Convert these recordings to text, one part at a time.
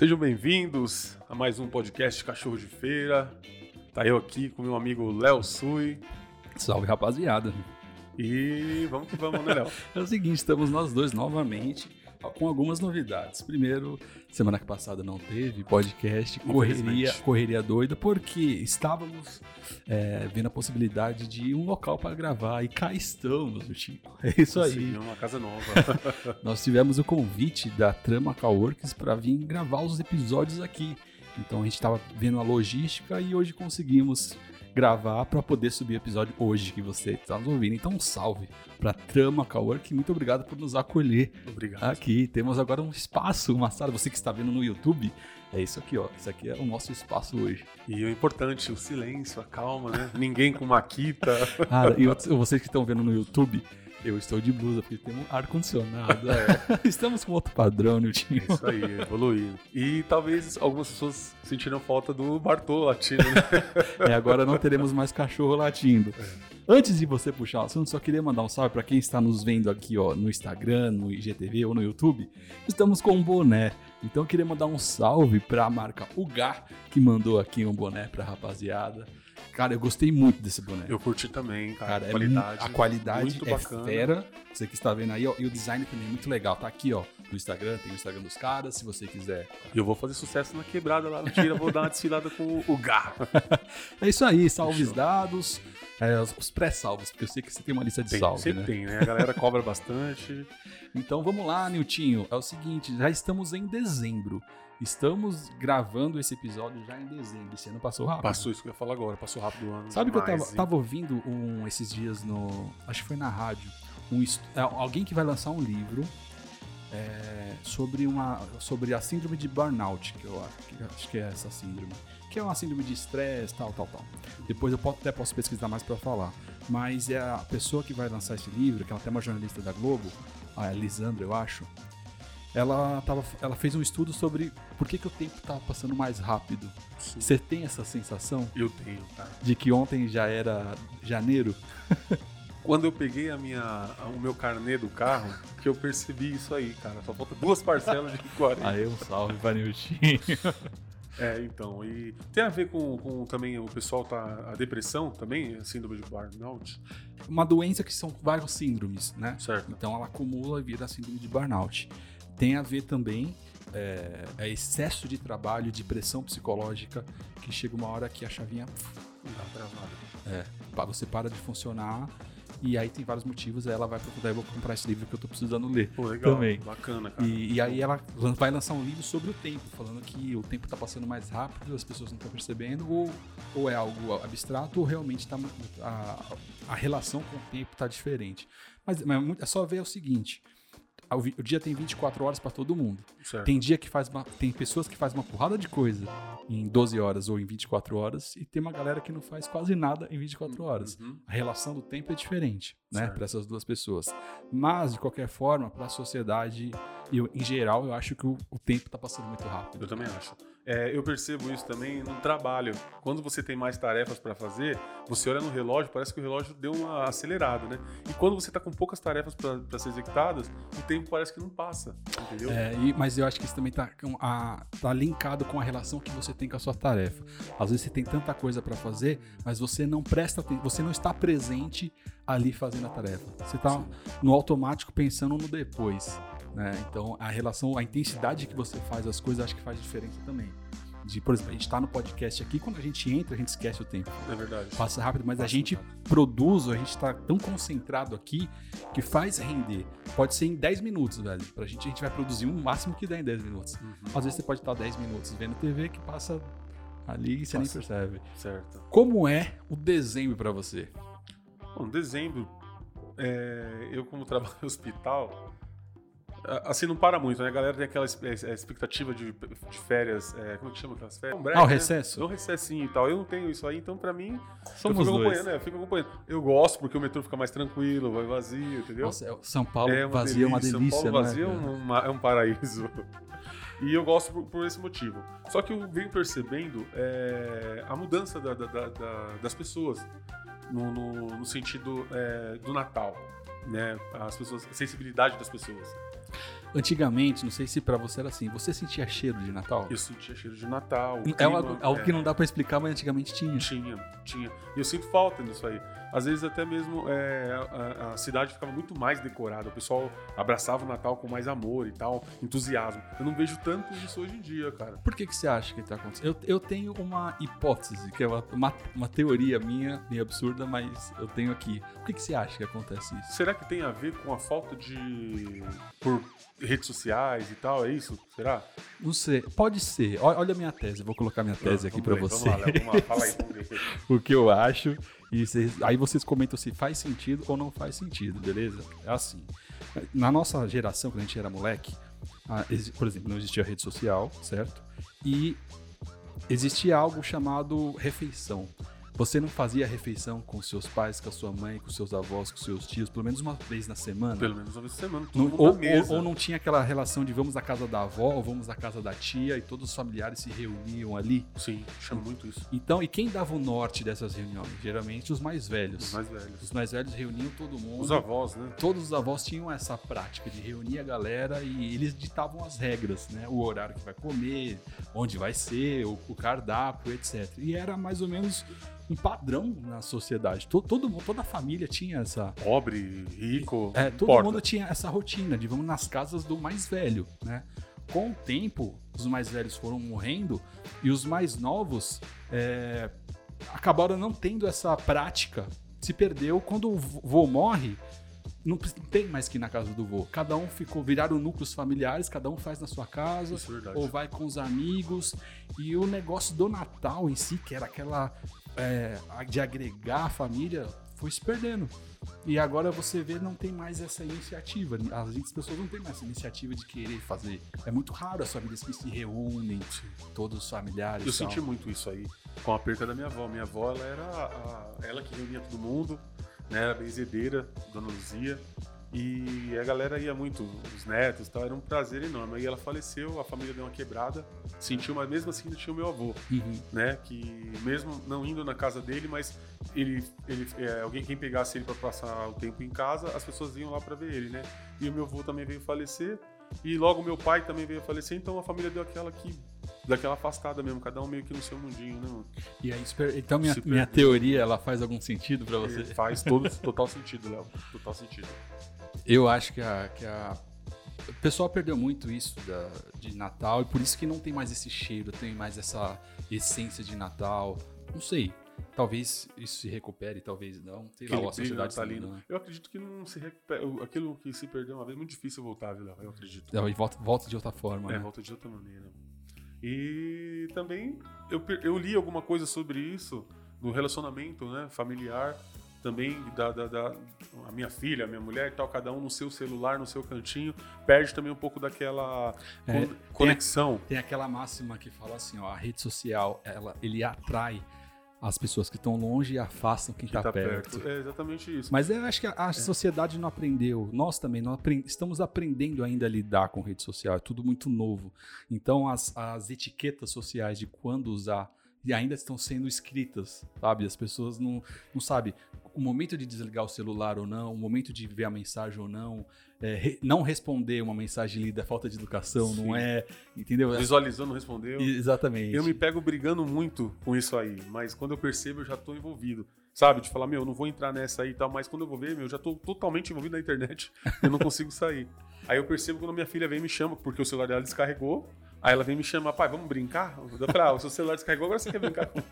Sejam bem-vindos a mais um podcast Cachorro de Feira. Tá eu aqui com meu amigo Léo Sui. Salve, rapaziada. E vamos que vamos, né, Léo? É o seguinte, estamos nós dois novamente com algumas novidades. Primeiro, semana passada não teve podcast, correria, correria doida, porque estávamos é, vendo a possibilidade de um local para gravar e cá estamos, o Chico. É isso aí. Sim, uma casa nova. Nós tivemos o convite da Trama Coworks para vir gravar os episódios aqui. Então a gente estava vendo a logística e hoje conseguimos gravar para poder subir o episódio hoje que você está nos ouvindo. Então, um salve para Trama Cowork. Muito obrigado por nos acolher Obrigado. aqui. Temos agora um espaço, uma sala. Você que está vendo no YouTube, é isso aqui, ó. Isso aqui é o nosso espaço hoje. E o importante, o silêncio, a calma, né? Ninguém com maquita. Cara, e vocês que estão vendo no YouTube, eu estou de blusa porque tem um ar-condicionado. É. Estamos com outro padrão, Niltinho. É isso aí, evoluindo. E talvez algumas pessoas sentiram falta do Bartô latindo, né? É, agora não teremos mais cachorro latindo. É. Antes de você puxar o assunto, só queria mandar um salve para quem está nos vendo aqui ó, no Instagram, no IGTV ou no YouTube. Estamos com um boné. Então eu queria mandar um salve para a marca Ugar, que mandou aqui um boné para rapaziada. Cara, eu gostei muito desse boné. Eu curti também, cara. cara a qualidade, é, a qualidade é bacana. fera. Você que está vendo aí, ó, e o design também é muito legal. Tá aqui, ó, no Instagram, tem o Instagram dos caras, se você quiser. E eu vou fazer sucesso na quebrada lá no Tira, vou dar uma desfilada com o Gar. é isso aí, salves dados. É, os pré-salvos, porque eu sei que você tem uma lista de tem, salve, sempre né? tem, né? A galera cobra bastante. Então vamos lá, Niltinho. É o seguinte, já estamos em dezembro. Estamos gravando esse episódio já em dezembro. Esse ano passou rápido. Passou isso que eu ia falar agora, passou rápido o ano. Sabe que eu demais, tava, tava ouvindo um, esses dias no. Acho que foi na rádio. Um, é, alguém que vai lançar um livro é, sobre, uma, sobre a síndrome de burnout, que eu acho que, acho que é essa síndrome. Que é uma síndrome de estresse, tal, tal, tal. Depois eu po- até posso pesquisar mais pra falar. Mas é a pessoa que vai lançar esse livro, que ela até é uma jornalista da Globo, a Lisandra, eu acho. Ela, tava, ela fez um estudo sobre por que, que o tempo tá passando mais rápido. Sim. Você tem essa sensação Eu tenho, cara. de que ontem já era janeiro? Quando eu peguei a minha, o meu carnê do carro, que eu percebi isso aí, cara. Só falta duas parcelas de 40. Aí um salve para Niltinho. É, então. E tem a ver com, com também o pessoal tá. A depressão também, a síndrome de burnout. Uma doença que são vários síndromes, né? Certo. Então ela acumula e vira a síndrome de burnout. Tem a ver também é, é excesso de trabalho, de pressão psicológica, que chega uma hora que a chavinha Dá travada. é, você para de funcionar. E aí tem vários motivos, aí ela vai procurar, eu vou comprar esse livro que eu tô precisando ler. Pô, legal. Também. Bacana, cara. E, e aí ela vai lançar um livro sobre o tempo, falando que o tempo tá passando mais rápido, as pessoas não estão percebendo, ou, ou é algo abstrato, ou realmente tá, a, a relação com o tempo tá diferente. Mas, mas é é só ver o seguinte: o, dia tem 24 horas para todo mundo. Certo. Tem dia que faz uma, tem pessoas que fazem uma porrada de coisa em 12 horas ou em 24 horas, e tem uma galera que não faz quase nada em 24 horas. Uhum. A relação do tempo é diferente, né, para essas duas pessoas. Mas de qualquer forma, para a sociedade e eu- em geral, eu acho que o, o tempo tá passando muito rápido. Eu também acho. É, eu percebo isso também no trabalho. Quando você tem mais tarefas para fazer, você olha no relógio, parece que o relógio deu uma acelerada, né? E quando você tá com poucas tarefas para ser executadas, o tempo parece que não passa, entendeu? É, e- mas eu acho que isso também tá, a- tá linkado com a relação que você tem com a sua tarefa. Às vezes você tem tanta coisa para fazer, mas você não presta atenção, você não está presente ali fazendo a tarefa. Você tá no automático pensando no depois. Né? Então a relação, a intensidade que você faz as coisas, acho que faz diferença também. De, por exemplo, a gente tá no podcast aqui, quando a gente entra, a gente esquece o tempo. É verdade. Passa rápido, mas a Passa gente rápido. produz, a gente tá tão concentrado aqui que faz render. Pode ser em 10 minutos, velho. Pra gente, a gente vai produzir o máximo que der em 10 minutos. Uhum. Às vezes você pode estar 10 minutos vendo TV que passa ali e você Passa. nem percebe. Certo. Como é o dezembro pra você? Bom, dezembro, é, eu como trabalho em hospital, a- assim não para muito, né? A galera tem aquela es- é, expectativa de, de férias, é, como é que chama aquelas férias? Um break, Ah, o né? recesso? É um recessinho e tal. Eu não tenho isso aí, então pra mim, Somos eu fico dois. acompanhando, né? Eu fico acompanhando. Eu gosto porque o metrô fica mais tranquilo, vai vazio, entendeu? Nossa, é- São Paulo é uma vazio é uma delícia, São Paulo vazio é, né? uma- é um paraíso. E eu gosto por, por esse motivo. Só que eu venho percebendo é, a mudança da- da- da- da- das pessoas no, no- no sentido é, do Natal. Né? As pessoas, a sensibilidade das pessoas. Antigamente, não sei se pra você era assim, você sentia cheiro de Natal? Eu sentia cheiro de Natal. É algo, clima, algo é. que não dá pra explicar, mas antigamente tinha. Tinha, tinha. E eu sinto falta disso aí. Às vezes até mesmo é, a, a cidade ficava muito mais decorada. O pessoal abraçava o Natal com mais amor e tal, entusiasmo. Eu não vejo tanto isso hoje em dia, cara. Por que, que você acha que tá acontecendo? Eu, eu tenho uma hipótese, que é uma, uma, uma teoria minha, meio absurda, mas eu tenho aqui. Por que, que você acha que acontece isso? Será que tem a ver com a falta de. por redes sociais e tal? É isso? Será? Não sei, pode ser. Olha a minha tese, eu vou colocar minha tese aqui pra Vamos você. Vamos lá, vamos lá, fala aí, vamos ver. o que eu acho. E aí vocês comentam se faz sentido ou não faz sentido, beleza? É assim. Na nossa geração, quando a gente era moleque, a- exi- por exemplo, não existia rede social, certo? E existia algo chamado refeição. Você não fazia refeição com seus pais, com a sua mãe, com seus avós, com seus tios, pelo menos uma vez na semana? Pelo menos uma vez por semana, Não- ou, na ou- ou não tinha aquela relação de vamos à casa da avó ou vamos à casa da tia e todos os familiares se reuniam ali. Sim, chama muito isso. Então, e quem dava o norte dessas reuniões? Geralmente os mais velhos. Os mais velhos. Os mais velhos reuniam todo mundo. Os avós, né? Todos os avós tinham essa prática de reunir a galera e eles ditavam as regras, né? O horário que vai comer, onde vai ser, o, o cardápio, etc. E era mais ou menos um padrão na sociedade. To- Todo, mundo, toda a família tinha essa. Pobre, rico. É, todo importa. mundo tinha essa rotina de vamos nas casas do mais velho, né? Com o tempo, os mais velhos foram morrendo e os mais novos é, acabaram não tendo essa prática. Se perdeu quando o vô morre. Não tem mais que ir na casa do vô. Cada um ficou, viraram núcleos familiares, cada um faz na sua casa, é ou vai com os amigos. E o negócio do Natal em si, que era aquela é, de agregar a família, foi se perdendo. E agora você vê, não tem mais essa iniciativa. As pessoas não têm mais essa iniciativa de querer fazer. É muito raro as famílias que se reúnem, todos os familiares. Eu senti muito isso aí com a perca da minha avó. Minha avó, ela era a- ela que reunia todo mundo, né? Era benzedeira, Dona Luzia. E a galera ia muito, os netos e tal, era um prazer enorme. Aí ela faleceu, a família deu uma quebrada, sentiu, mas mesmo assim tinha o meu avô, Uhum. né? Que mesmo não indo na casa dele, mas ele, ele é, alguém quem pegasse ele para passar o tempo em casa, as pessoas iam lá para ver ele, né? E o meu avô também veio falecer, e logo meu pai também veio falecer, então a família deu aquela que daquela afastada mesmo, cada um meio que no seu mundinho, né? mano? E aí, então minha, minha teoria, ela faz algum sentido pra você? Faz todo total sentido, Léo. Total sentido. Eu acho que a, que a- o pessoal perdeu muito isso da- de Natal e por isso que não tem mais esse cheiro, tem mais essa essência de Natal. Não sei. Talvez isso se recupere, talvez não. Sei lá, a sociedade natalino. tá né? Eu acredito que não se recupera. Aquilo que se perdeu uma vez é muito difícil voltar, viu? Eu acredito. E volta, volta de outra forma, É, né? volta de outra maneira. E também eu, eu li alguma coisa sobre isso no relacionamento né, familiar. Também da, da, da- a minha filha, a minha mulher e tal, cada um no seu celular, no seu cantinho, perde também um pouco daquela É, con- conexão. Tem aquela máxima que fala assim, ó, a rede social, ela, ele atrai as pessoas que estão longe e afastam quem que está tá perto. perto. É exatamente isso. Mas eu acho que a, a sociedade não aprendeu. Nós também não apren- estamos aprendendo ainda a lidar com rede social. É tudo muito novo. Então as, as etiquetas sociais de quando usar e ainda estão sendo escritas, sabe? As pessoas não, não sabem o momento de desligar o celular ou não, o momento de ver a mensagem ou não, é, re- não responder uma mensagem lida é falta de educação, Sim. não é, entendeu? Visualizando, respondeu. Exatamente. Eu me pego brigando muito com isso aí, mas quando eu percebo, eu já tô envolvido. Sabe? De falar, meu, eu não vou entrar nessa aí e tal, mas quando eu vou ver, meu, eu já tô totalmente envolvido na internet. Eu não consigo sair. Aí eu percebo quando minha filha vem e me chama, porque o celular dela descarregou. Aí ela vem me chamar, pai, vamos brincar? Eu falei, ah, o seu celular descarregou, agora você quer brincar comigo.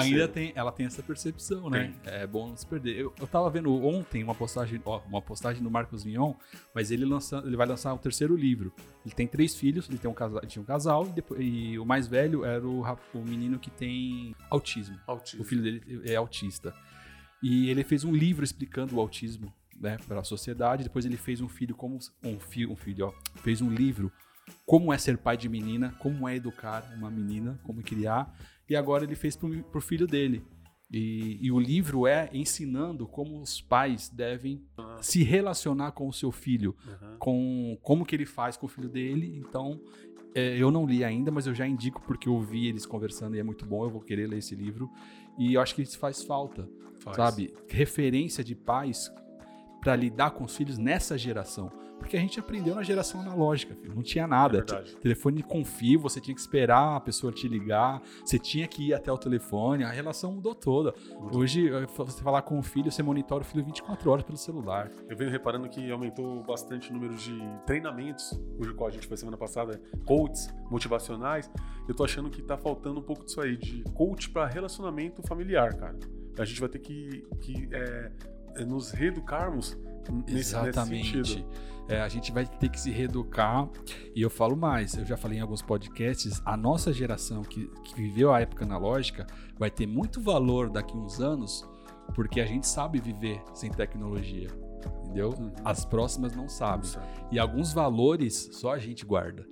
Ainda tem, ela tem essa percepção, né? É bom não se perder. Eu, eu tava vendo ontem uma postagem, ó, uma postagem do Marcos Vignon, mas ele lança, ele vai lançar o terceiro livro. Ele tem três filhos, ele tem um casal, tinha um casal e, depois- e o mais velho era o, o menino que tem autismo. Autismo. O filho dele é autista. E ele fez um livro explicando o autismo, né, para a sociedade. Depois ele fez um filho como um filho, um filho, ó, fez um livro como é ser pai de menina, como é educar uma menina, como criar. E agora ele fez pro, pro filho dele. E, e o livro é ensinando como os pais devem Ah. se relacionar com o seu filho, Aham. com como que ele faz com o filho dele. Então, é, eu não li ainda, mas eu já indico porque eu vi eles conversando e é muito bom. Eu vou querer ler esse livro. E eu acho que isso faz falta, Faz. sabe? Referência de pais para lidar com os filhos nessa geração. Porque a gente aprendeu na geração analógica, filho. não tinha nada. É telefone com fio, você tinha que esperar a pessoa te ligar, você tinha que ir até o telefone, a relação mudou toda. Hoje, eh, você falar com o filho, você monitora o filho 24 horas pelo celular. Eu venho reparando que aumentou bastante o número de treinamentos, cujo qual a gente foi semana passada, coaches motivacionais. Eu tô achando que tá faltando um pouco disso aí, de coach para relacionamento familiar, cara. A gente vai ter que, que é, nos reeducarmos nesse, Exatamente. nesse sentido. É, a gente vai ter que se reeducar. E eu falo mais, eu já falei em alguns podcasts, a nossa geração que, que viveu a época analógica vai ter muito valor daqui a uns anos, porque a gente sabe viver sem tecnologia. Entendeu? Uhum. As próximas não sabem. Sabe? E alguns valores só a gente guarda.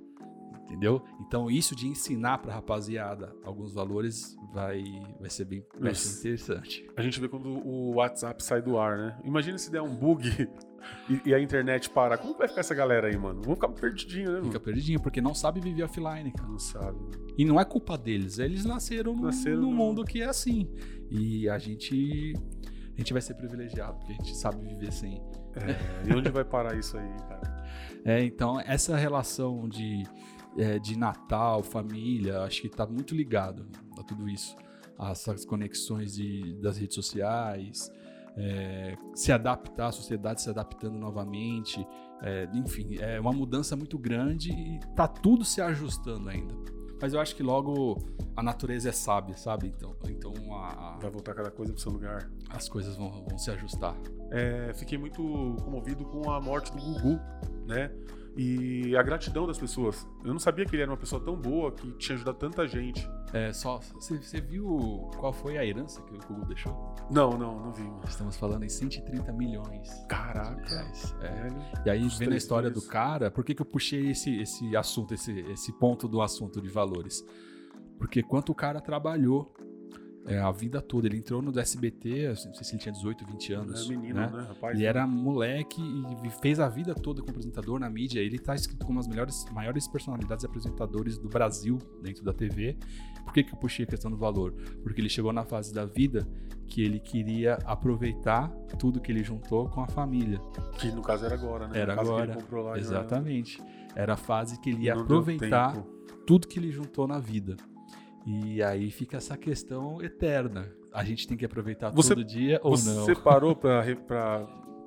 Entendeu? Então, isso de ensinar pra rapaziada alguns valores vai, vai ser bem Isso. interessante. A gente vê quando o WhatsApp sai do ar, né? Imagina se der um bug e, e a internet parar. Como vai ficar essa galera aí, mano? Vão ficar perdidinho, né, mano? Fica perdidinho, porque não sabe viver offline, cara. Não sabe. E não é culpa deles, eles nasceram, num- Nasceram num mundo que é assim. E a gente a gente vai ser privilegiado, porque a gente sabe viver sem. É, e onde vai parar isso aí, cara? É, então essa relação de, é, de Natal, família, acho que tá muito ligado a tudo isso. Essas conexões de, das redes sociais, é, se adaptar, a sociedade se adaptando novamente. é, enfim, é uma mudança muito grande e tá tudo se ajustando ainda. Mas eu acho que logo a natureza é sábia, sabe? Então, então a- a- Vai voltar cada coisa pro seu lugar. as coisas vão, vão se ajustar. É, fiquei muito comovido com a morte do Gugu, né? E a gratidão das pessoas. Eu não sabia que ele era uma pessoa tão boa que tinha ajudado tanta gente. É, só, você viu qual foi a herança que o Google deixou? Não, não, não vi. mano. Estamos falando em 130 milhões Caraca. reais. É. Velho. E aí, Os vendo a história do filhos. cara, por que, que eu puxei esse, esse assunto, esse, esse ponto do assunto de valores? Porque quanto o cara trabalhou é, a vida toda, ele entrou no SBT, não sei se ele tinha 18, 20 anos. É menino, né? né, rapaz? Ele era moleque e fez a vida toda como apresentador na mídia. Ele tá escrito como as melhores, maiores personalidades apresentadores do Brasil dentro da TV. Por que, que eu puxei a questão do valor? Porque ele chegou na fase da vida que ele queria aproveitar tudo que ele juntou com a família. Que no caso era agora, né? Era agora. lá, Exatamente. Era a fase que ele ia aproveitar tudo que ele juntou na vida. E aí fica essa questão eterna. A gente tem que aproveitar Você- todo dia ou Você não? parou pra, re-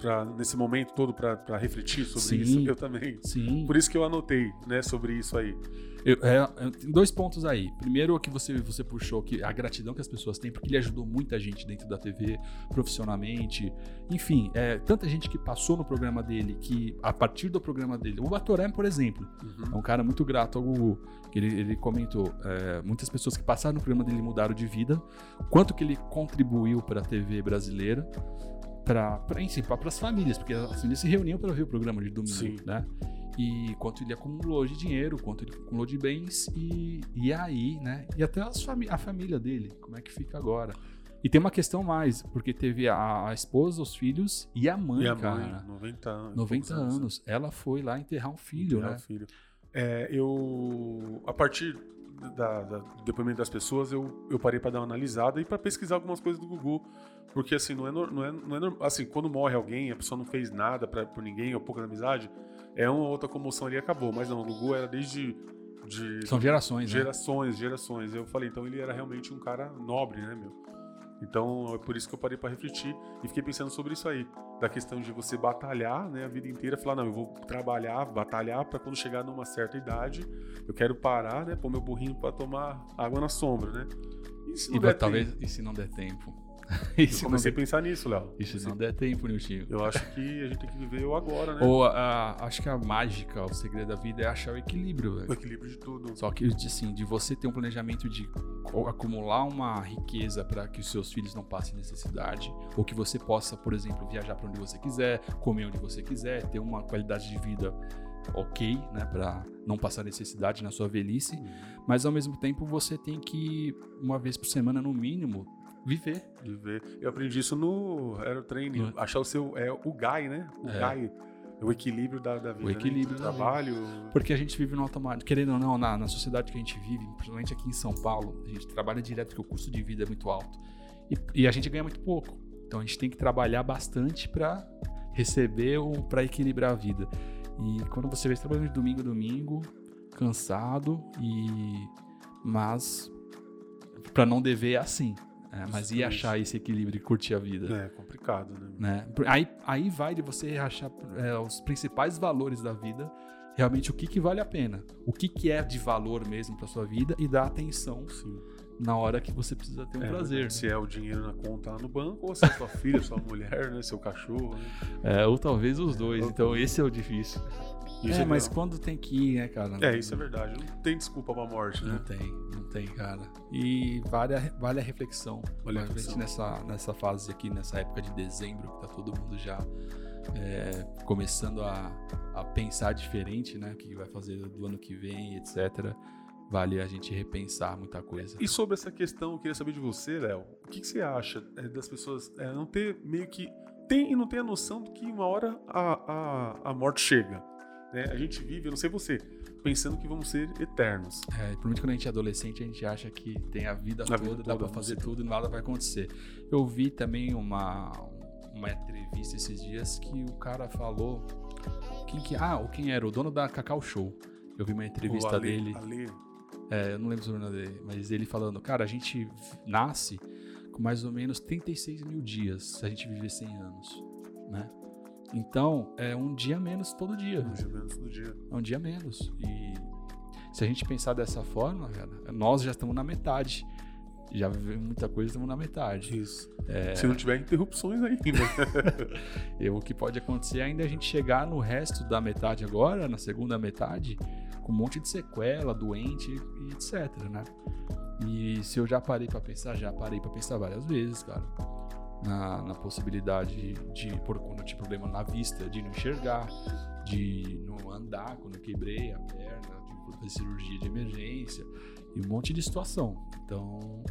pra, nesse momento todo pra refletir sobre Sim. isso? Eu também. Sim. Por isso que eu anotei, né, sobre isso aí. Eu- é, é, tem dois pontos aí. Primeiro, o que você, você puxou, que a gratidão que as pessoas têm, porque ele ajudou muita gente dentro da TV, profissionalmente. Enfim, é, tanta gente que passou no programa dele, que a partir do programa dele. O Batoré, por exemplo, é um cara muito grato ao Gugu. que Ele, ele comentou: é, muitas pessoas que passaram no programa dele mudaram de vida. Quanto que ele contribuiu para a TV brasileira, para as famílias, porque as famílias se reuniam para ver o programa de domingo, Sim. né? E quanto ele acumulou de dinheiro, quanto ele acumulou de bens, e, e aí, né? E até as fami a família dele, como é que fica agora? E tem uma questão mais, porque teve a, a esposa, os filhos e a mãe, E a cara. mãe, 90 anos. 90 poucos anos. Ela foi lá enterrar um filho, Enterrar né? o filho. É, eu, a partir da, da- do depoimento das pessoas, eu, eu parei pra dar uma analisada e pra pesquisar algumas coisas do Gugu. Porque, assim, não é, não é, não é norm- Assim, quando morre alguém, a pessoa não fez nada pra, por ninguém, ou pouca amizade, é uma ou outra comoção ali e acabou. Mas não, o Gugu era desde. De, São gerações, né? gerações, gerações. Eu falei, então ele era realmente um cara nobre, né, meu? Então é por isso que eu parei pra refletir e fiquei pensando sobre isso aí, da questão de você batalhar, né, a vida inteira, falar não, eu vou trabalhar, batalhar pra quando chegar numa certa idade, eu quero parar, né, pôr meu burrinho pra tomar água na sombra, né? E se não E der talvez, tempo? e se não der tempo? Eu e se não comecei a pensar nisso, Léo. se não der tempo, Niltinho? Eu acho que a gente tem que viver o agora, né? Ou a- acho que a mágica, o segredo da vida é achar o equilíbrio, velho. O equilíbrio de tudo. Só que, de- assim, de você ter um planejamento de acumular uma riqueza para que os seus filhos não passem necessidade, ou que você possa, por exemplo, viajar para onde você quiser, comer onde você quiser, ter uma qualidade de vida ok, né, para não passar necessidade na sua velhice, mas ao mesmo tempo você tem que uma vez por semana no mínimo viver. Viver. Eu aprendi isso no Aerotraining, No- achar o seu, é o GAI, né? O É. GAI, o equilíbrio da, da vida, equilíbrio né? da trabalho, Porque a gente vive no automático. Querendo ou não, na, na sociedade que a gente vive, principalmente aqui em São Paulo, a gente trabalha direto porque o custo de vida é muito alto. E, e a gente ganha muito pouco. Então a gente tem que trabalhar bastante para receber ou para equilibrar a vida. E quando você vê, trabalhando de domingo a domingo, cansado e. Mas. Pra não dever é assim. É, mas e achar esse equilíbrio e curtir a vida? É complicado, né? né? Aí, aí vai de você achar é, os principais valores da vida, realmente o que, que vale a pena, o que, que é de valor mesmo para sua vida e dar atenção Sim. na hora que você precisa ter um É, prazer. Se é o dinheiro na conta lá no banco, ou se é sua filha, sua mulher, né? Seu cachorro. Né? É, ou talvez os dois. Ou Então esse é o difícil. Isso é, mas legal. quando tem que ir, né, cara? É, isso é verdade. Não tem desculpa pra morte, Não né? tem, não tem, cara. E vale a, vale a reflexão. Vale a reflexão. nessa, nessa fase aqui, nessa época de dezembro, que tá todo mundo já é, começando a, a pensar diferente, né? O que vai fazer do ano que vem, etc. Vale a gente repensar muita coisa. E sobre essa questão, eu queria saber de você, Léo. O que, que você acha é, das pessoas é, não ter meio que. Tem e não tem a noção de que uma hora a, a, a morte chega. Né? A gente vive, eu não sei você, pensando que vamos ser eternos. É, principalmente quando a gente é adolescente, a gente acha que tem a vida A toda, vida dá toda, pra não fazer tudo e nada vai acontecer. Eu vi também uma, uma entrevista esses dias que o cara falou. Quem que. Ah, ou quem era? O dono da Cacau Show. Eu vi uma entrevista Ale- dele. Ale, É, eu não lembro o nome dele, mas ele falando, cara, a gente nasce com mais ou menos 36 mil dias se a gente viver 100 anos, né? Então, é um dia menos todo dia. mais ou menos do dia. É um dia menos. E se a gente pensar dessa forma, cara, nós já estamos na metade. Já vivemos muita coisa, estamos na metade. Isso. Se não tiver interrupções ainda. E o que pode acontecer ainda é a gente chegar no resto da metade agora, na segunda metade, com um monte de sequela, doente e etc, né? E se eu já parei pra pensar, já parei pra pensar várias vezes, cara. Na, na possibilidade de, por quando eu tive problema na vista, de não enxergar, de não andar quando eu quebrei a perna, de fazer cirurgia de emergência e um monte de situação. Então,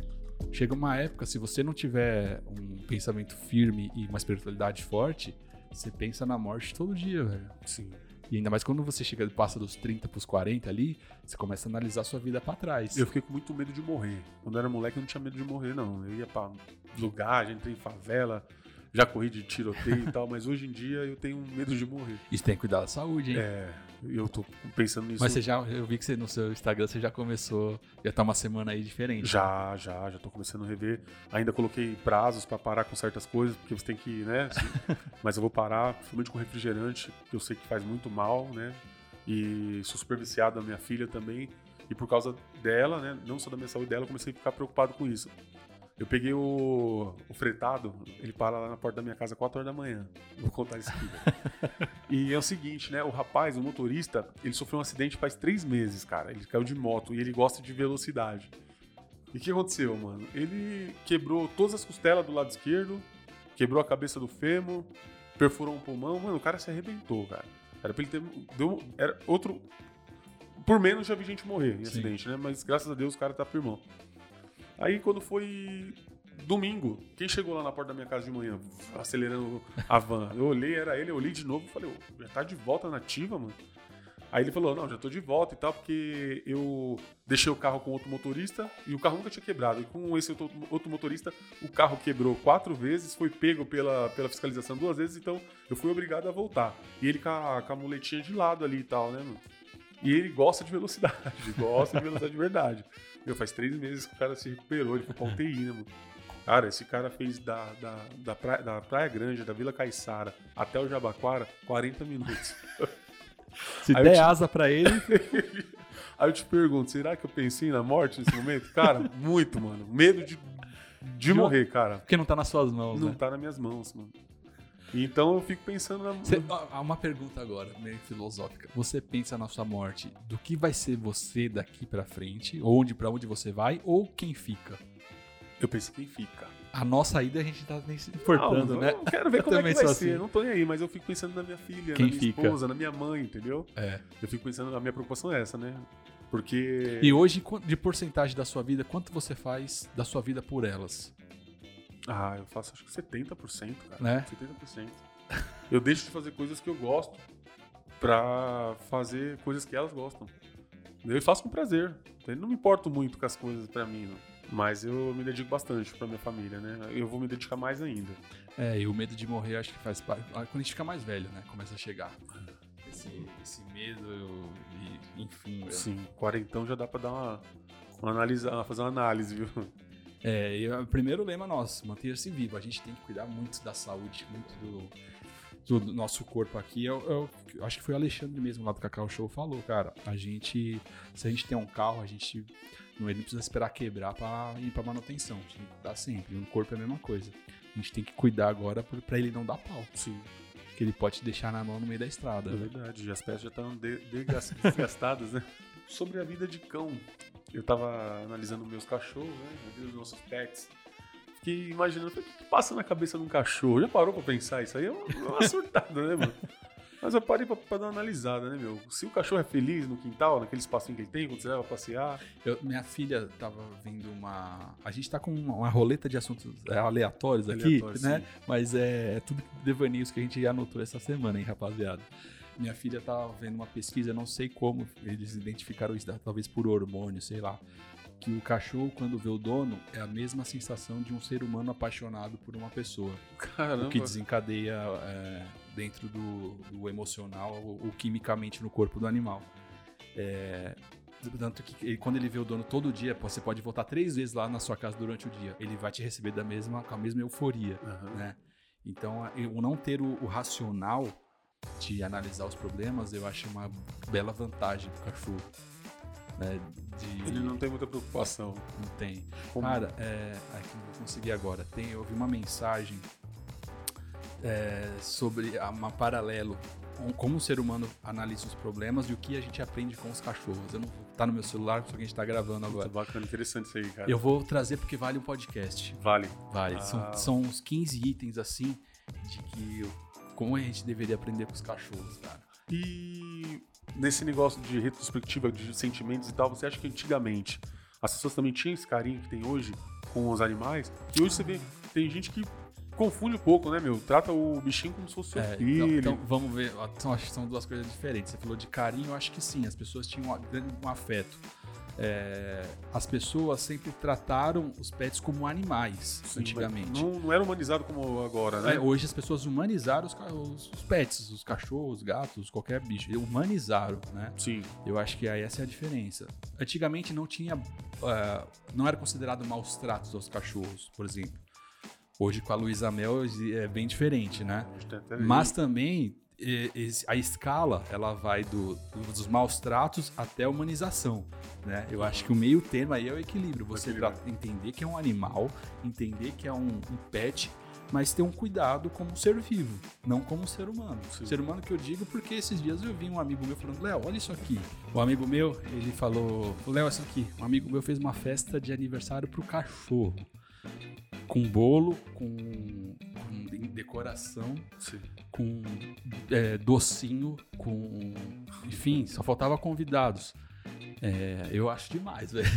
chega uma época, se você não tiver um pensamento firme e uma espiritualidade forte, você pensa na morte todo dia, velho. Sim. E ainda mais quando você chega passa dos 30 pros 40 ali, você começa a analisar sua vida pra trás. Eu fiquei com muito medo de morrer. Quando eu era moleque, eu não tinha medo de morrer, não. Eu ia pra lugar, já entrei em favela, já corri de tiroteio e tal, mas hoje em dia eu tenho medo de morrer. Isso tem que cuidar da saúde, hein? É, eu tô pensando nisso. Mas você já, eu vi que você no seu Instagram você já começou, já tá uma semana aí diferente. Já, já, já tô começando a rever. Ainda coloquei prazos pra parar com certas coisas, porque você tem que, né? mas eu vou parar, principalmente com refrigerante, que eu sei que faz muito mal, né? E sou super viciado da minha filha também. E por causa dela, né? Não só da minha saúde dela, eu comecei a ficar preocupado com isso. Eu peguei o, o fretado, ele para lá na porta da minha casa 4 horas da manhã. Vou contar isso aqui. e é o seguinte, né? O rapaz, o motorista, ele sofreu um acidente faz três meses, cara. Ele caiu de moto e ele gosta de velocidade. E o que aconteceu, mano? Ele quebrou todas as costelas do lado esquerdo, quebrou a cabeça do fêmur, perfurou um pulmão. Mano, o cara se arrebentou, cara. Era pra ele ter. Deu, era outro. Por menos já vi gente morrer em Sim. acidente, né? Mas graças a Deus o cara tá firmão. Aí quando foi domingo, quem chegou lá na porta da minha casa de manhã, acelerando a van? Eu olhei, era ele, eu olhei de novo e falei, "Ô, já tá de volta na ativa, mano? Aí ele falou, não, já tô de volta e tal, porque eu deixei o carro com outro motorista e o carro nunca tinha quebrado. E com esse outro motorista, o carro quebrou quatro vezes, foi pego pela, pela fiscalização duas vezes, então eu fui obrigado a voltar. E ele com a, com a muletinha de lado ali e tal, né, mano? E ele gosta de velocidade, gosta de velocidade de verdade. Meu, faz três meses que o cara se recuperou, ele foi pra UTI, né, mano? Cara, esse cara fez da, da, da, praia, da Praia Grande, da Vila Caiçara, até o Jabaquara, 40 minutos. Se Aí der te- asa pra ele, Aí eu te pergunto, será que eu pensei na morte nesse momento? Cara, muito, mano. Medo de, de morrer, cara. porque não tá nas suas mãos, Não né? tá nas minhas mãos, mano. Então eu fico pensando na. Há uma pergunta agora, meio filosófica. Você pensa na sua morte, do que vai ser você daqui pra frente, onde para onde você vai, ou quem fica? Eu penso quem fica. A nossa ida a gente tá nem se importando, Não, né? Eu quero ver Eu como é que vai ser. assim. Eu não tô nem aí, mas eu fico pensando na minha filha, Quem na minha fica? esposa, na minha mãe, entendeu? É. Eu fico pensando, a minha preocupação é essa, né? Porque. E hoje, de porcentagem da sua vida, quanto você faz da sua vida por elas? Ah, eu faço acho que 70%, cara. Né? 70%. Eu deixo de fazer coisas que eu gosto pra fazer coisas que elas gostam. Eu faço com prazer. Eu não me importo muito com as coisas pra mim, não. mas eu me dedico bastante pra minha família, né? Eu vou me dedicar mais ainda. É, e o medo de morrer acho que faz parte. ah, Quando a gente fica mais velho, né? Começa a chegar. Esse esse, medo e, enfim. velho. Sim, quarentão já dá pra dar uma, uma analisar, fazer uma análise, viu? É, e o primeiro lema nosso, manter-se vivo. A gente tem que cuidar muito da saúde, muito do, do nosso corpo aqui. Eu, eu- eu acho que foi o Alexandre mesmo lá do Cacau Show falou, cara. A gente, se a gente tem um carro, a gente não, ele não precisa esperar quebrar pra ir pra manutenção. A gente tem que cuidar sempre. O corpo é a mesma coisa. A gente tem que cuidar agora pra pra ele não dar pau. Sim, Que ele pode te deixar na mão no meio da estrada. é né? verdade. As peças já estão desgastadas, né? Sobre a vida de cão. Eu tava analisando meus cachorros, né? A vida dos nossos pets. Fiquei imaginando, o que, que passa na cabeça de um cachorro? Já parou pra pensar isso aí? É uma, é uma surtada, né, mano? Mas eu parei pra, pra dar uma analisada, né, meu? Se o cachorro é feliz no quintal, naquele espacinho que ele tem, quando você leva pra passear, Eu- minha filha tava vendo uma. A gente tá com uma, uma roleta de assuntos é, aleatórios aqui, Aleatórios, né? sim. Mas é, é tudo devaneios que a gente anotou essa semana, hein, rapaziada. Minha filha tava vendo uma pesquisa, não sei como eles identificaram isso, talvez por hormônio, sei lá. Que o cachorro, quando vê o dono, é a mesma sensação de um ser humano apaixonado por uma pessoa. caramba. O que desencadeia é, dentro do, do emocional ou, ou quimicamente no corpo do animal. É, tanto que quando ele vê o dono todo dia, você pode voltar três vezes lá na sua casa durante o dia. Ele vai te receber da mesma, com a mesma euforia, Aham. né? Então, o não ter o, o racional de analisar os problemas, eu acho uma bela vantagem pro cachorro. Né? De, Ele não tem muita preocupação. não tem. Como- Cara, é. Aqui não vou conseguir agora. Tem, eu vi uma mensagem é, sobre uma paralelo. com Como o ser humano analisa os problemas e o que a gente aprende com os cachorros. Eu não tá no meu celular, só que a gente tá gravando agora. bacana, interessante isso aí, cara. Eu vou trazer porque vale um podcast. Vale. Vale. Ah. São, são uns 15 itens assim de que como a gente deveria aprender com os cachorros, cara. E nesse negócio de retrospectiva de sentimentos e tal, você acha que antigamente as pessoas também tinham esse carinho que tem hoje com os animais? E hoje você vê, tem gente que confunde um pouco, né, meu? Trata o bichinho como se fosse seu É, filho. então, então, vamos ver. São, acho que são duas coisas diferentes. Você falou de carinho, eu acho que sim. As pessoas tinham um, um afeto. É, as pessoas sempre trataram os pets como animais, Sim, antigamente. Não, não era humanizado como agora, né? É, hoje as pessoas humanizaram os, os- pets, os cachorros, os gatos, qualquer bicho. Humanizaram, né? Sim. Eu acho que aí essa é a diferença. Antigamente não tinha. ah, não era considerado maus tratos aos cachorros, por exemplo. Hoje com a Luísa Mel é bem diferente, né? Mas também a escala ela vai do, dos maus tratos até a humanização, né? Eu acho que o meio termo aí é o equilíbrio. Você Equilíbrio. entender que é um animal, entender que é um, um pet, mas ter um cuidado como um ser vivo, não como um ser humano. Sim. Ser humano que eu digo porque esses dias eu vi um amigo meu falando, Léo, olha isso aqui. O amigo meu, ele falou, Léo, isso aqui. Um amigo meu fez uma festa de aniversário pro cachorro. Com bolo, com, com decoração, Sim. com é, docinho, com. Enfim, só faltava convidados. É, eu acho demais, velho.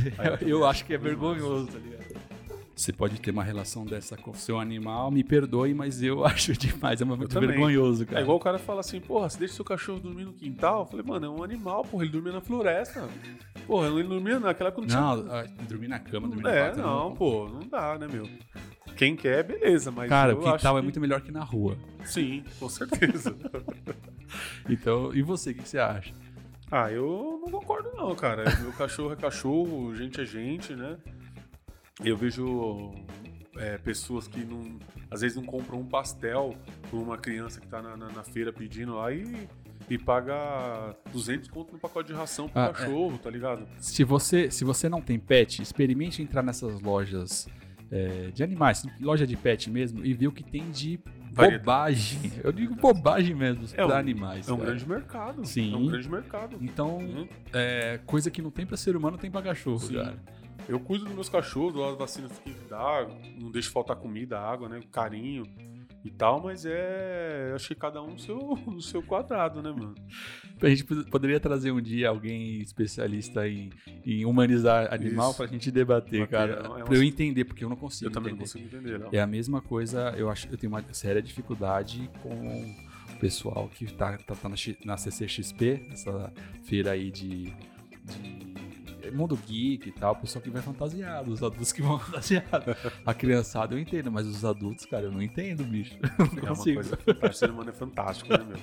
Eu, acho que é vergonhoso, tá ligado? Você pode ter uma relação dessa com o seu animal, me perdoe, mas eu acho demais. É muito vergonhoso, cara. É igual o cara fala assim, porra, você deixa seu cachorro dormir no quintal? Eu falei, mano, é um animal, porra, ele dormia na floresta. Porra, ele dormia naquela época não tinha Não, ah, dormir na cama, dormir É, quarto. não, pô, não dá, né, meu? Quem quer, beleza, mas. Cara, o quintal é muito melhor que na rua. Sim, com certeza. Então, e você, o que que você acha? ah, eu não concordo, não, cara. Meu cachorro é cachorro, gente é gente, né? Eu vejo é, pessoas que não, às vezes não compram um pastel pra uma criança que tá na, na- na feira pedindo lá e, e paga 200 conto no pacote de ração pro Ah, é. cachorro, tá ligado? Se você, se você não tem pet, experimente entrar nessas lojas é, de animais, loja de pet mesmo, e ver o que tem de bobagem. Eu digo bobagem mesmo É um- pra animais. É um cara. grande mercado. Sim. É um grande mercado. Então, Uhum. é, coisa que não tem pra ser humano tem pra cachorro, Sim. cara. Eu cuido dos meus cachorros, dou as vacinas que dá, não deixo faltar comida, água, né? Carinho e tal, mas é. Acho que cada um no seu, no seu quadrado, né, mano? A gente pod- poderia trazer um dia alguém especialista em, em humanizar animal Isso. pra gente debater, Bater, cara. é Pra eu entender, porque eu não consigo Eu também não entender. consigo entender, não. É a mesma coisa, eu acho eu tenho uma séria dificuldade com o pessoal que tá, tá, tá na, na CCXP, essa feira aí de, de mundo geek e tal, o pessoal que vai fantasiado, os adultos que vão fantasiado. A criançada eu entendo, mas os adultos, cara, eu não entendo, bicho. Não É uma consigo. coisa fantástica. O ser humano é fantástico, né, meu?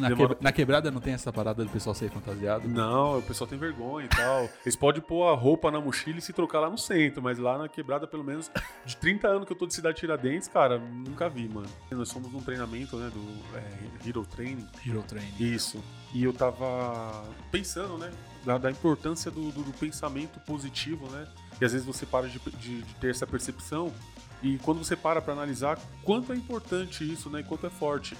Na, Demora- quebra- na quebrada não tem essa parada do pessoal sair fantasiado? Não, o pessoal tem vergonha e tal. Eles podem pôr a roupa na mochila e se trocar lá no centro, mas lá na quebrada, pelo menos, de 30 anos que eu tô de Cidade Tiradentes, cara, nunca vi, mano. Nós somos num treinamento, né, do é, Hero Training. Hero Training. Isso. E eu tava pensando, né, da, da importância do, do- do pensamento positivo, né? E às vezes você para de, de- de ter essa percepção. E quando você para pra analisar, quanto é importante isso, né? E quanto é forte.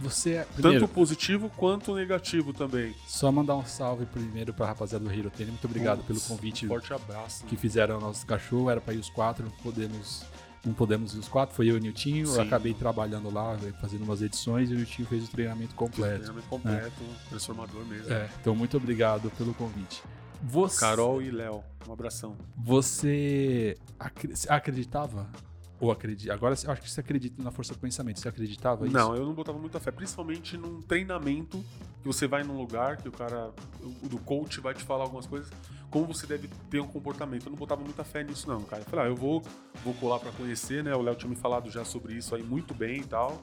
Você é. Primeiro, Tanto positivo quanto negativo também. só mandar um salve primeiro pra rapaziada do Hero Training. Muito obrigado pelo convite Forte abraço. que fizeram ao nosso cachorro. Era pra ir os quatro, não podemos. Não podemos ir os quatro, foi eu e o Niltinho. Eu Sim. acabei trabalhando lá, fazendo umas edições e o Niltinho fez o treinamento completo. Treinamento completo, transformador mesmo. É, então muito obrigado pelo convite. Você, Carol e Léo, um abração. você acre- acreditava? Ou acredita? Agora eu acho que você acredita na força do pensamento. Você acreditava isso? Não, eu não botava muita fé, principalmente num treinamento que você vai num lugar que o cara, o do coach vai te falar algumas coisas, como você deve ter um comportamento. Eu não botava muita fé nisso não, cara. Eu falei, ah, eu vou, vou colar pra conhecer, né? O Léo tinha me falado já sobre isso aí muito bem e tal.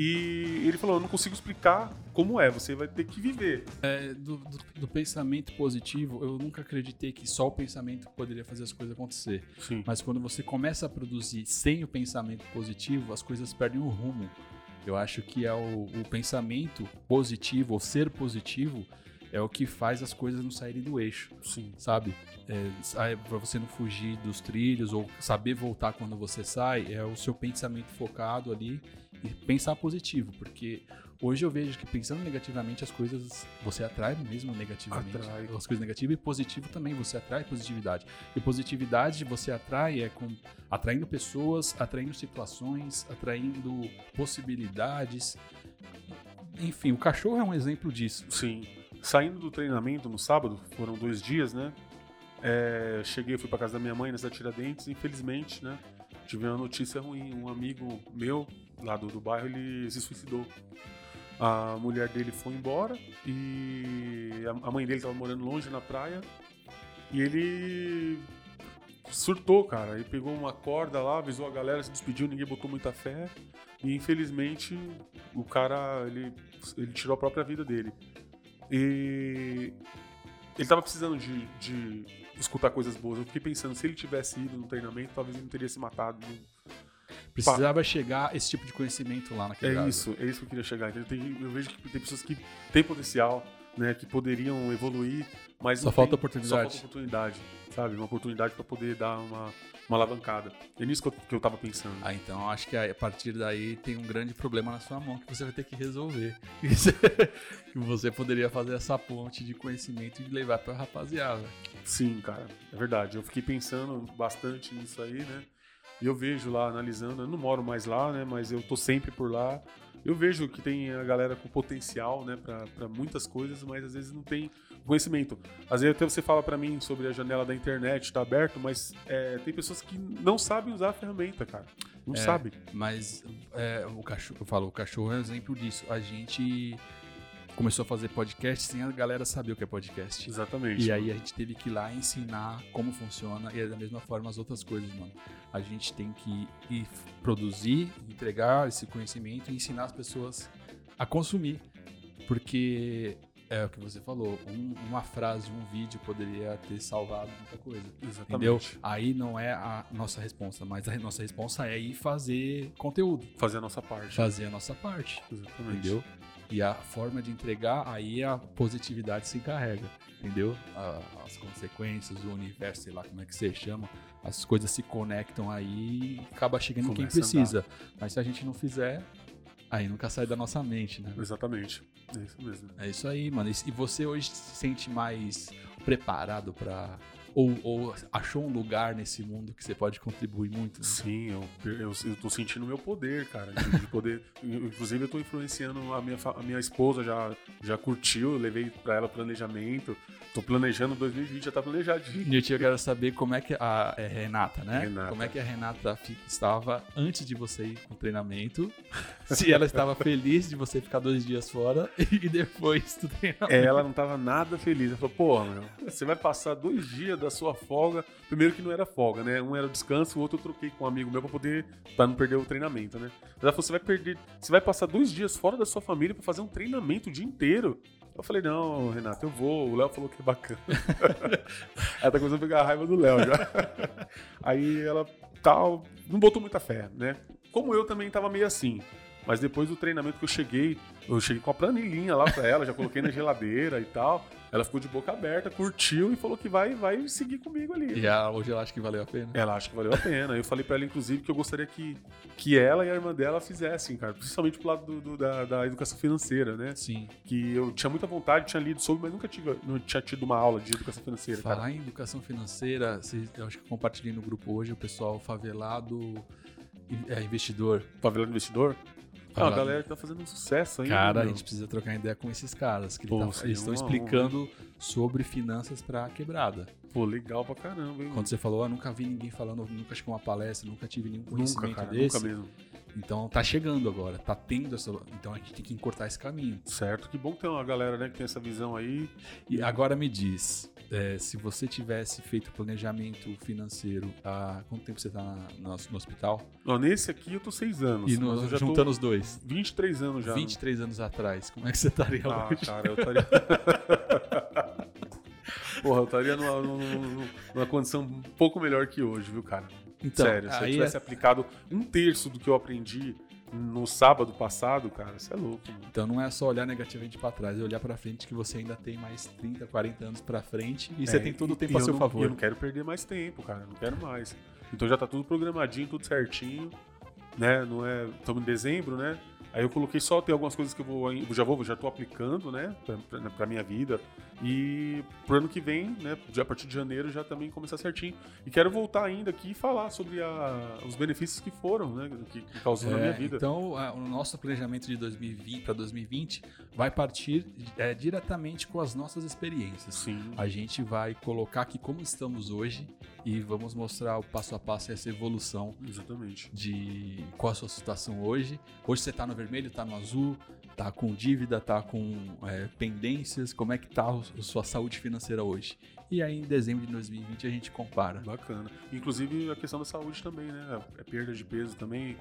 E ele falou, eu não consigo explicar como é, você vai ter que viver. É, do, do- do pensamento positivo, eu nunca acreditei que só o pensamento poderia fazer as coisas acontecer. Sim. Mas quando você começa a produzir sem o pensamento positivo, as coisas perdem o rumo. Eu acho que é o, o pensamento positivo, ou ser positivo, é o que faz as coisas não saírem do eixo, Sim. sabe? É, sai- pra você não fugir dos trilhos ou saber voltar quando você sai, é o seu pensamento focado ali e pensar positivo, porque hoje eu vejo que pensando negativamente as coisas você atrai mesmo negativamente Atrai. as coisas negativas e positivo também você atrai positividade e positividade você atrai é com atraindo pessoas atraindo situações atraindo possibilidades enfim o cachorro é um exemplo disso Sim. Saindo do treinamento no sábado, foram dois dias, né? É, cheguei, fui pra casa da minha mãe nessa Tiradentes, infelizmente, né? Tive uma notícia ruim. Um amigo meu, lá do, do bairro, ele se suicidou. A mulher dele foi embora e a, a mãe dele tava morando longe na praia. E ele surtou, cara. Ele pegou uma corda lá, avisou a galera, se despediu, ninguém botou muita fé. E infelizmente o cara, ele, ele tirou a própria vida dele. E ele tava precisando de, de escutar coisas boas. Eu fiquei pensando, se ele tivesse ido no treinamento, talvez ele não teria se matado. Precisava chegar esse tipo de conhecimento lá na É isso, é isso que eu queria chegar. Tem- eu vejo que tem pessoas que têm potencial, né, que poderiam evoluir, mas Só falta tem- oportunidade. Só falta oportunidade, sabe? Uma oportunidade para poder dar uma, uma alavancada. É nisso que eu, que eu tava pensando. Ah, então eu acho que a partir daí tem um grande problema na sua mão que você vai ter que resolver. Que você poderia fazer essa ponte de conhecimento e levar pra rapaziada. Sim, cara, é verdade. Eu fiquei pensando bastante nisso aí, né? E eu vejo lá, analisando, eu não moro mais lá, né? Mas eu tô sempre por lá. Eu vejo que tem a galera com potencial, né, pra muitas coisas, mas às vezes não tem conhecimento. Às vezes até você fala pra mim sobre a janela da internet, tá aberto, mas é, tem pessoas que não sabem usar a ferramenta, cara. Não É. sabem. Mas é, o cachorro, eu falo, o cachorro é um exemplo disso. A gente começou a fazer podcast sem a galera saber o que é podcast. Exatamente. E aí a gente teve que ir lá ensinar como funciona e é da mesma forma as outras coisas, mano. A gente tem que ir produzir, entregar esse conhecimento e ensinar as pessoas a consumir. Porque é o que você falou, um- uma frase, um vídeo poderia ter salvado muita coisa. Exatamente. Entendeu? Aí não é a nossa responsa, mas a nossa responsa é ir fazer conteúdo, Fazer a nossa parte. fazer a nossa parte. Exatamente. Entendeu? E a forma de entregar, aí a positividade se encarrega, entendeu? As consequências, o universo, sei lá como é que você chama, as coisas se conectam aí e acaba chegando em quem precisa. Mas se a gente não fizer, aí nunca sai da nossa mente, né? Exatamente. É isso mesmo. É isso aí, mano. E você hoje se sente mais preparado pra. Ou, ou achou um lugar nesse mundo que você pode contribuir muito? né? Sim, eu, eu, eu tô sentindo o meu poder, cara. De, de poder. Inclusive, eu tô influenciando a minha, a minha esposa, já, já curtiu, eu levei pra ela planejamento. Tô planejando 2020, já tá planejadinho. Nilton, eu quero saber como é que a é Renata, né? Renata. Como é que a Renata estava antes de você ir pro treinamento? se ela estava feliz de você ficar dois dias fora e depois do treinamento. Ela não tava nada feliz. Ela falou, porra, meu, você vai passar dois dias da, da sua folga. Primeiro que não era folga, né? Um era descanso, o outro eu troquei com um amigo meu pra poder. pra não perder o treinamento, né? Ela falou: você vai perder. Você vai passar dois dias fora da sua família pra fazer um treinamento o dia inteiro. Eu falei, não, Renato, eu vou. O Léo falou que é bacana. ela tá começando a pegar a raiva do Léo já. Aí ela tal, não botou muita fé, né? Como eu também tava meio assim. Mas depois do treinamento que eu cheguei, eu cheguei com a planilhinha lá pra ela, já coloquei na geladeira e tal. Ela ficou de boca aberta, curtiu e falou que vai, vai seguir comigo ali. E ela, hoje ela acha que valeu a pena? Ela acha que valeu a pena. Eu falei pra ela, inclusive, que eu gostaria que, que ela e a irmã dela fizessem, cara. Principalmente pro lado do, do- da, da educação financeira, né? Sim. Que eu tinha muita vontade, tinha lido sobre, mas nunca tive, não tinha tido uma aula de educação financeira, cara. Falar em educação financeira, eu acho que compartilhei no grupo hoje o pessoal favelado é, investidor. Favelado investidor? Ah, a galera tá fazendo um sucesso aí. Cara, a meu. gente precisa trocar ideia com esses caras, que Pô, tá- eles estão uma explicando sobre finanças pra quebrada. Pô, legal pra caramba, hein? Quando você falou, ah, nunca vi ninguém falando, nunca chegou uma palestra, nunca tive nenhum Nunca, conhecimento cara, desse. nunca mesmo. Então tá chegando agora, tá tendo essa. Então a gente tem que encurtar esse caminho. Certo, que bom que tem uma galera né, que tem essa visão aí. E agora me diz, é, se você tivesse feito planejamento financeiro há quanto tempo você tá na- no, no hospital? Nesse aqui eu tô seis anos. E no- juntando os dois, 23 anos já. 23 anos atrás, como é que você estaria Ah, hoje? cara, eu estaria. Porra, eu estaria numa, numa, numa condição um pouco melhor que hoje, viu, cara? Então, Sério, se eu tivesse é- aplicado um terço do que eu aprendi no sábado passado, cara, isso é louco, mano. Então não é só olhar negativamente pra trás, é olhar pra frente que você ainda tem mais 30, 40 anos pra frente e você É, tem todo o tempo a eu seu não- favor. Eu não quero perder mais tempo, cara. Não quero mais. Então já tá tudo programadinho, tudo certinho. Né? Não é. Estamos em dezembro, né? Aí eu coloquei só, tem algumas coisas que eu vou. eu Já vou, já tô aplicando, né? Pra minha vida. E pro ano que vem, né? Já a partir de janeiro já também começar certinho. E quero voltar ainda aqui e falar sobre a- os benefícios que foram, né? Que, que causou na É, minha vida. Então, a- o nosso planejamento de 2020 para 2020 vai partir é, diretamente com as nossas experiências. Sim. A gente vai colocar aqui como estamos hoje e vamos mostrar o passo a passo essa evolução Exatamente. de qual a sua situação hoje. Hoje você tá no vermelho, tá no azul, tá com dívida, tá com é, pendências, como é que tá a sua saúde financeira hoje. E aí em dezembro de 2020 a gente compara. Bacana. Inclusive a questão da saúde também, né? É perda de peso também,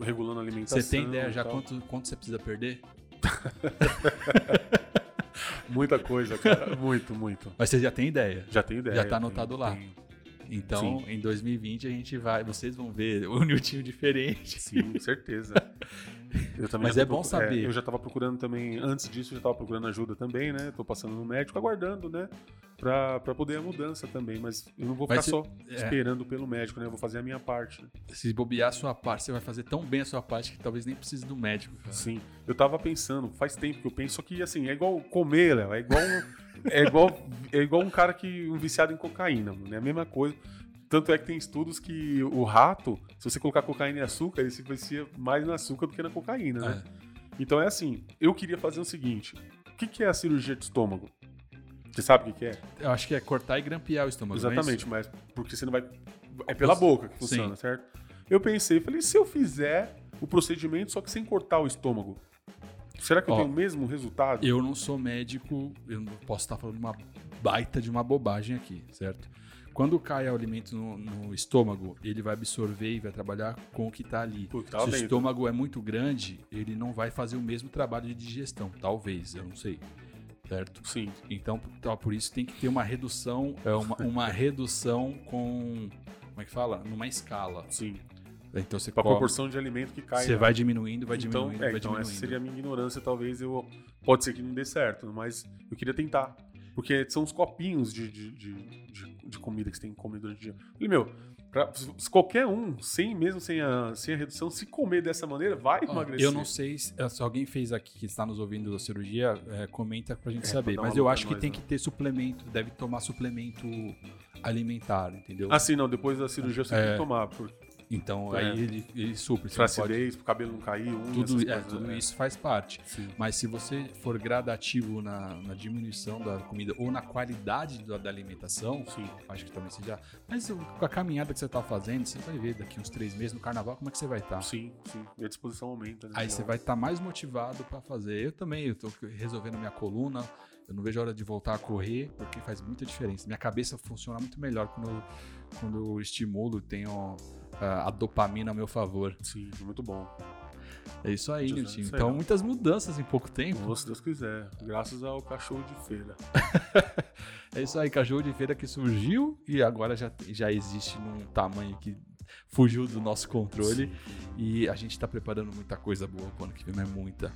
regulando a alimentação. Você tem ideia já quanto, quanto você precisa perder? Muita coisa, cara. muito, muito. Mas você já tem ideia. Já tenho ideia. Já tá tenho- anotado lá. tenho. Então, em 2020 a gente vai, vocês vão ver o Niltinho diferente. Sim, certeza. Eu também Mas é bom procu- saber. eu já tava procurando também, antes disso, eu já tava procurando ajuda também, né? Tô passando no médico, aguardando, né? Pra, pra poder a mudança também. Mas eu não vou ficar se- só é. esperando pelo médico, né? Eu vou fazer a minha parte. né? Se bobear a sua parte, você vai fazer tão bem a sua parte que talvez nem precise do médico. cara. Sim. Eu tava pensando, faz tempo que eu penso, só que assim, é igual comer, Léo. É igual, é igual, é igual um cara que um viciado em cocaína, mano. É a mesma coisa. Tanto é que tem estudos que o rato, se você colocar cocaína e açúcar, ele se vicia mais no açúcar do que na cocaína, né? Então é assim, eu queria fazer o seguinte: o que, que é a cirurgia de estômago? Você sabe o que, que é? Eu acho que é cortar e grampear o estômago. é Exatamente, isso? mas porque você não vai. É pela boca que funciona, Sim. certo? Eu pensei, falei, se eu fizer o procedimento só que sem cortar o estômago, será que eu Ó, tenho o mesmo resultado? Eu não sou médico, eu não posso estar falando uma baita de uma bobagem aqui, certo? Quando cai o alimento no, no estômago, ele vai absorver e vai trabalhar com o que está ali. Tá Se o estômago é muito grande, ele não vai fazer o mesmo trabalho de digestão. Talvez, eu não sei. Certo? Sim. Então, tá, por isso tem que ter uma redução, é uma, uma redução com. Como é que fala? Numa escala. Sim. Então você Pra come, proporção de alimento que cai. você né? vai diminuindo, vai então, diminuindo, é, vai então diminuindo. essa seria a minha ignorância, talvez eu. Pode ser que não dê certo, mas eu queria tentar. Porque são os copinhos de, de, de, de- comida que você tem que comer durante o dia. Falei, meu, pra- se qualquer um, sem mesmo sem a, sem a redução, se comer dessa maneira, vai Ó, emagrecer. eu não sei se, se alguém fez aqui que está nos ouvindo da cirurgia, é, comenta pra gente É, saber. pra Mas eu acho que tem né? que ter suplemento, deve tomar suplemento alimentar, entendeu? Ah, sim, não. Depois da cirurgia você tem É. que tomar. por- Então É. aí ele, ele supre. Você não pode- Flacidez, pro cabelo não cair, unha, tudo, é, tudo né? isso faz parte. Sim. Mas se você for gradativo na, na diminuição da comida ou na qualidade da, da alimentação, Sim. acho que também seja. Mas com a caminhada que você tá fazendo, você vai ver daqui uns três meses no carnaval como é que você vai estar. Sim, sim. E a disposição aumenta, né? Aí você vai estar mais motivado para fazer. Eu também, eu tô resolvendo minha coluna. Eu não vejo a hora de voltar a correr, porque faz muita diferença. Minha cabeça funciona muito melhor quando eu, quando eu estimulo, tenho a dopamina a meu favor. Sim, muito bom. É isso aí, Nilton. aí. Então, muitas mudanças em pouco tempo. Ou se Deus quiser. Graças ao cachorro de feira. É isso aí, cachorro de feira que surgiu e agora já, já existe num tamanho que fugiu do nosso controle. E a gente tá preparando muita coisa boa pro ano que vem, mas muita.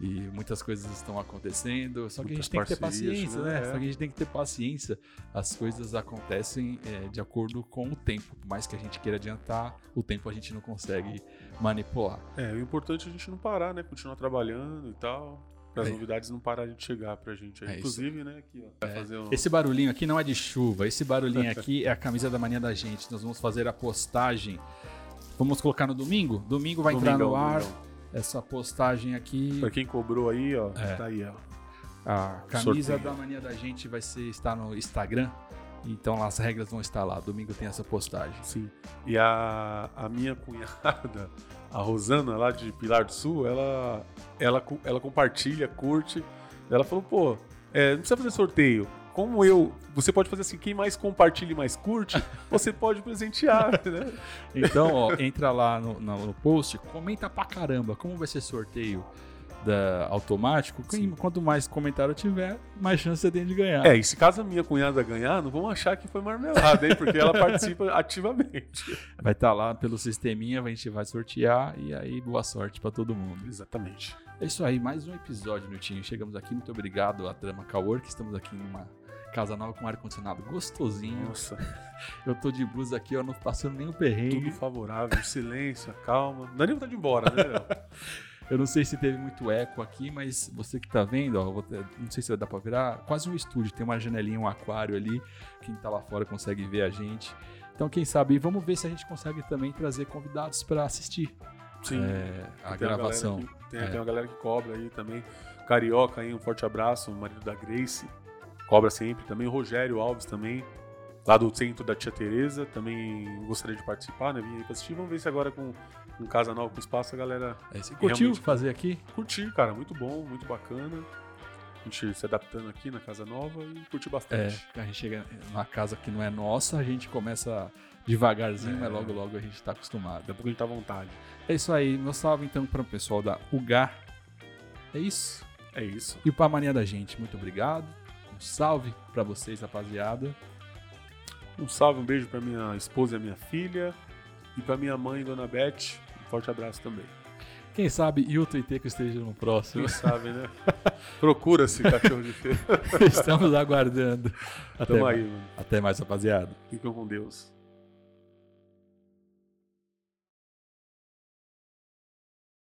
E muitas coisas estão acontecendo, só que a gente tem que ter paciência, né? É. Só que a gente tem que ter paciência. As coisas acontecem é, de acordo com o tempo. Por mais que a gente queira adiantar, o tempo a gente não consegue manipular. É, o importante é a gente não parar, né? Continuar trabalhando e tal. Para as É. novidades não pararem de chegar pra gente. aí. É isso. Inclusive, né, aqui, ó. Vai fazer um... Esse barulhinho aqui não é de chuva, esse barulhinho aqui é a camisa da mania da gente. Nós vamos fazer a postagem. Vamos colocar no domingo? Domingo vai entrar no ar domingão. Essa postagem aqui. Pra quem cobrou aí, ó, É. tá aí, ó. A camisa Sorteio. da mania da gente vai ser está no Instagram. Então as regras vão estar lá. Domingo tem essa postagem. Sim. E a, a minha cunhada, a Rosana, lá de Pilar do Sul, ela, ela, ela compartilha, curte. Ela falou, pô, é, não precisa fazer sorteio. Como eu, você pode fazer assim, quem mais compartilha e mais curte, você pode presentear, né? Então, ó, entra lá no, no- post, comenta pra caramba como vai ser sorteio da automático. Quem- quanto mais comentário tiver, mais chance você tem de ganhar. É, e se caso a minha cunhada ganhar, não vão achar que foi marmelada, hein? Porque ela participa ativamente. Vai estar lá pelo sisteminha, a gente vai sortear e aí boa sorte pra todo mundo. Exatamente. É isso aí, mais um episódio, Nutinho. Chegamos aqui, muito obrigado à Trama Cowork. Estamos aqui numa casa nova com ar-condicionado gostosinho. Nossa, Eu tô de blusa aqui, ó, não passando nenhum perrengue. tudo favorável, silêncio, calma. Não dá nem vontade de ir embora, né? Eu não sei se teve muito eco aqui, mas você que tá vendo, ó, não sei se vai dar pra virar, quase um estúdio, tem uma janelinha, um aquário ali, quem tá lá fora consegue ver a gente. Então, quem sabe, vamos ver se a gente consegue também trazer convidados para assistir Sim. é, a Tem gravação. galera que- tem, É. tem uma galera que cobra aí também. Carioca aí, um forte abraço, o marido da Grace. Cobra sempre também. O Rogério Alves também, lá do centro da Tia Tereza, também gostaria de participar, né? Vim aí pra assistir. Vamos ver se agora com, com Casa Nova, com espaço, a galera É, você curtiu realmente- fazer aqui? curtir, cara. Muito bom, muito bacana. A gente se adaptando aqui na Casa Nova e curtir É, bastante. a gente chega na casa que não é nossa, a gente começa devagarzinho, É. mas logo logo a gente tá acostumado. Daqui a pouco a gente tá à vontade. É isso aí, meu salve então para o pessoal da UGA. É isso. É isso. E pra mania da gente, muito obrigado. Um salve pra vocês, rapaziada. Um salve, um beijo pra minha esposa e minha filha. E pra minha mãe, Dona Beth. Um forte abraço também. Quem sabe Hilton e Teco estejam no próximo. Quem sabe, né? Procura-se cachorro de feira. Estamos aguardando. Até, Tamo mais. aí, mano. Até mais, rapaziada. Fiquem com Deus.